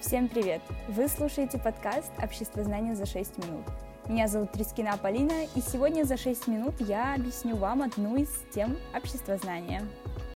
Всем привет! Вы слушаете подкаст «Общество знания за 6 минут». Меня зовут Трискина Полина, и сегодня за 6 минут я объясню вам одну из тем общества знания.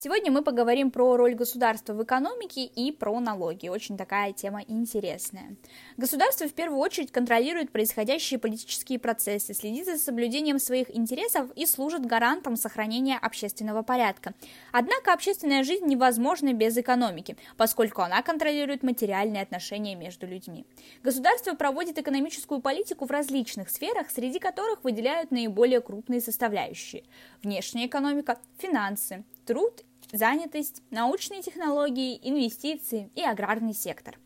Сегодня мы поговорим про роль государства в экономике и про налоги. Очень такая тема интересная. Государство в первую очередь контролирует происходящие политические процессы, следит за соблюдением своих интересов и служит гарантом сохранения общественного порядка. Однако общественная жизнь невозможна без экономики, поскольку она контролирует материальные отношения между людьми. Государство проводит экономическую политику в различных сферах, среди которых выделяют наиболее крупные составляющие. Внешняя экономика, финансы, труд занятость, научные технологии, инвестиции и аграрный сектор.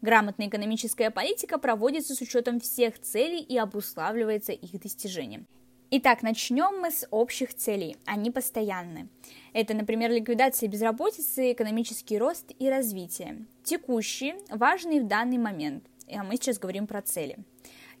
Грамотная экономическая политика проводится с учетом всех целей и обуславливается их достижением. Итак, начнем мы с общих целей. Они постоянны. Это, например, ликвидация безработицы, экономический рост и развитие. Текущие, важные в данный момент. А мы сейчас говорим про цели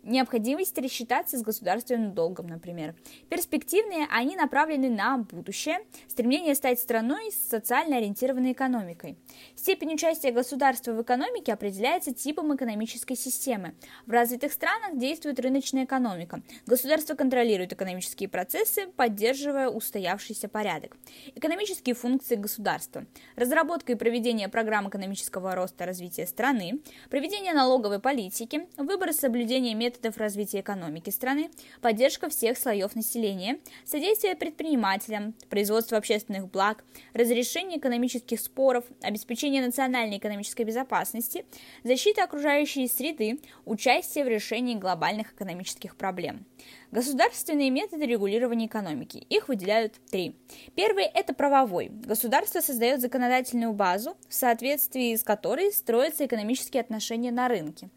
необходимость рассчитаться с государственным долгом, например. Перспективные, они направлены на будущее, стремление стать страной с социально ориентированной экономикой. Степень участия государства в экономике определяется типом экономической системы. В развитых странах действует рыночная экономика. Государство контролирует экономические процессы, поддерживая устоявшийся порядок. Экономические функции государства. Разработка и проведение программ экономического роста развития страны, проведение налоговой политики, выбор и соблюдение методов методов развития экономики страны, поддержка всех слоев населения, содействие предпринимателям, производство общественных благ, разрешение экономических споров, обеспечение национальной экономической безопасности, защита окружающей среды, участие в решении глобальных экономических проблем. Государственные методы регулирования экономики. Их выделяют три. Первый – это правовой. Государство создает законодательную базу, в соответствии с которой строятся экономические отношения на рынке.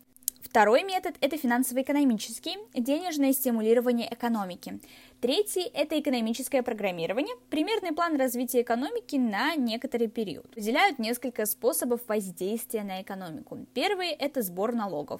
Второй метод – это финансово-экономический, денежное стимулирование экономики. Третий – это экономическое программирование, примерный план развития экономики на некоторый период. Выделяют несколько способов воздействия на экономику. Первый – это сбор налогов.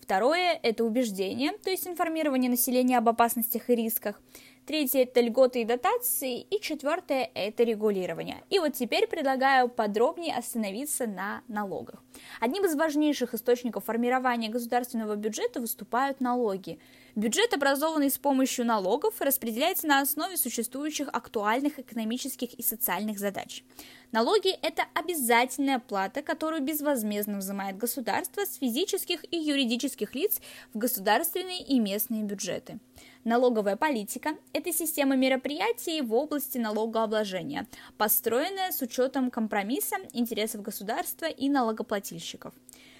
Второе – это убеждение, то есть информирование населения об опасностях и рисках. Третье – это льготы и дотации. И четвертое – это регулирование. И вот теперь предлагаю подробнее остановиться на налогах. Одним из важнейших источников формирования государственного бюджета выступают налоги. Бюджет, образованный с помощью налогов, распределяется на основе существующих актуальных экономических и социальных задач. Налоги – это обязательная плата, которую безвозмездно взимает государство с физических и юридических лиц в государственные и местные бюджеты. Налоговая политика – это система мероприятий в области налогообложения, построенная с учетом компромисса интересов государства и налогоплательщиков.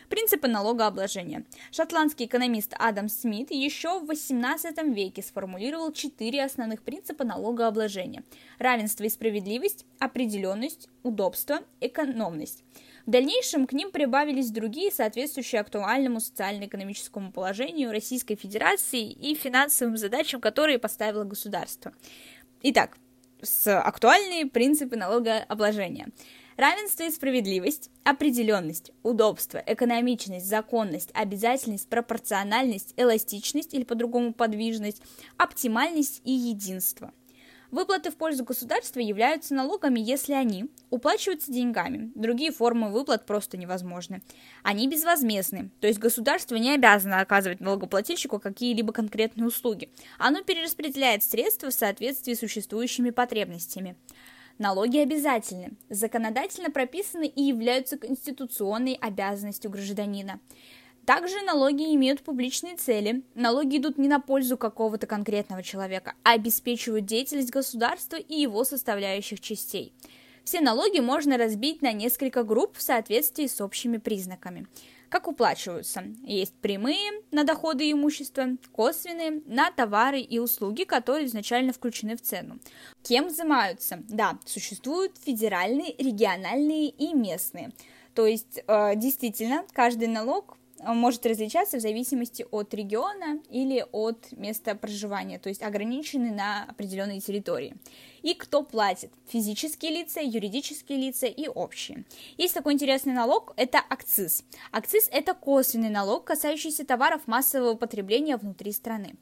Принципы налогообложения. Шотландский экономист Адам Смит еще в XVIII веке сформулировал четыре основных принципа налогообложения. Равенство и справедливость, определенность, удобство, экономность. В дальнейшем к ним прибавились другие, соответствующие актуальному социально-экономическому положению Российской Федерации и финансовым задачам, которые поставило государство. Итак, с актуальные принципы налогообложения. Равенство и справедливость, определенность, удобство, экономичность, законность, обязательность, пропорциональность, эластичность или по-другому подвижность, оптимальность и единство – Выплаты в пользу государства являются налогами, если они уплачиваются деньгами. Другие формы выплат просто невозможны. Они безвозмездны, то есть государство не обязано оказывать налогоплательщику какие-либо конкретные услуги. Оно перераспределяет средства в соответствии с существующими потребностями. Налоги обязательны, законодательно прописаны и являются конституционной обязанностью гражданина. Также налоги имеют публичные цели. Налоги идут не на пользу какого-то конкретного человека, а обеспечивают деятельность государства и его составляющих частей. Все налоги можно разбить на несколько групп в соответствии с общими признаками. Как уплачиваются? Есть прямые на доходы и имущество, косвенные на товары и услуги, которые изначально включены в цену. Кем взимаются? Да, существуют федеральные, региональные и местные. То есть, э, действительно, каждый налог может различаться в зависимости от региона или от места проживания, то есть ограничены на определенной территории. И кто платит? Физические лица, юридические лица и общие. Есть такой интересный налог, это акциз. Акциз – это косвенный налог, касающийся товаров массового потребления внутри страны.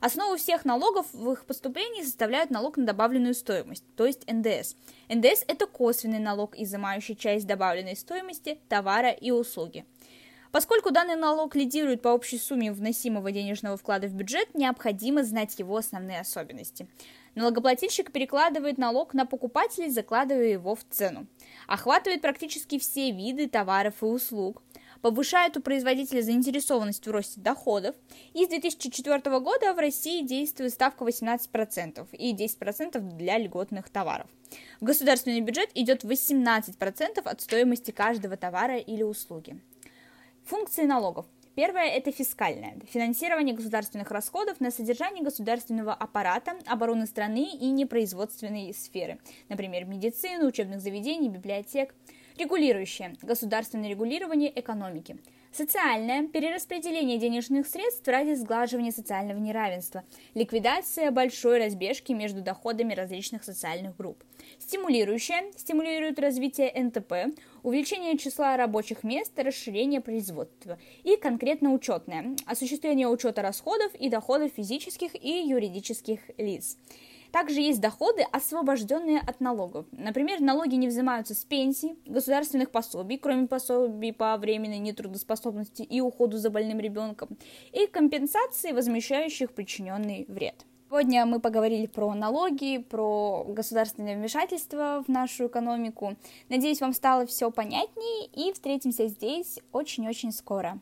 Основу всех налогов в их поступлении составляют налог на добавленную стоимость, то есть НДС. НДС – это косвенный налог, изымающий часть добавленной стоимости товара и услуги. Поскольку данный налог лидирует по общей сумме вносимого денежного вклада в бюджет, необходимо знать его основные особенности. Налогоплательщик перекладывает налог на покупателей, закладывая его в цену. Охватывает практически все виды товаров и услуг. Повышает у производителя заинтересованность в росте доходов. И с 2004 года в России действует ставка 18% и 10% для льготных товаров. В государственный бюджет идет 18% от стоимости каждого товара или услуги. Функции налогов. Первое – это фискальное. Финансирование государственных расходов на содержание государственного аппарата, обороны страны и непроизводственной сферы, например, медицины, учебных заведений, библиотек. Регулирующее – государственное регулирование экономики. Социальное – перераспределение денежных средств ради сглаживания социального неравенства, ликвидация большой разбежки между доходами различных социальных групп. Стимулирующее – стимулирует развитие НТП, увеличение числа рабочих мест, расширение производства. И конкретно учетное – осуществление учета расходов и доходов физических и юридических лиц. Также есть доходы, освобожденные от налогов. Например, налоги не взимаются с пенсий, государственных пособий, кроме пособий по временной нетрудоспособности и уходу за больным ребенком, и компенсации, возмещающих причиненный вред. Сегодня мы поговорили про налоги, про государственное вмешательство в нашу экономику. Надеюсь, вам стало все понятнее, и встретимся здесь очень-очень скоро.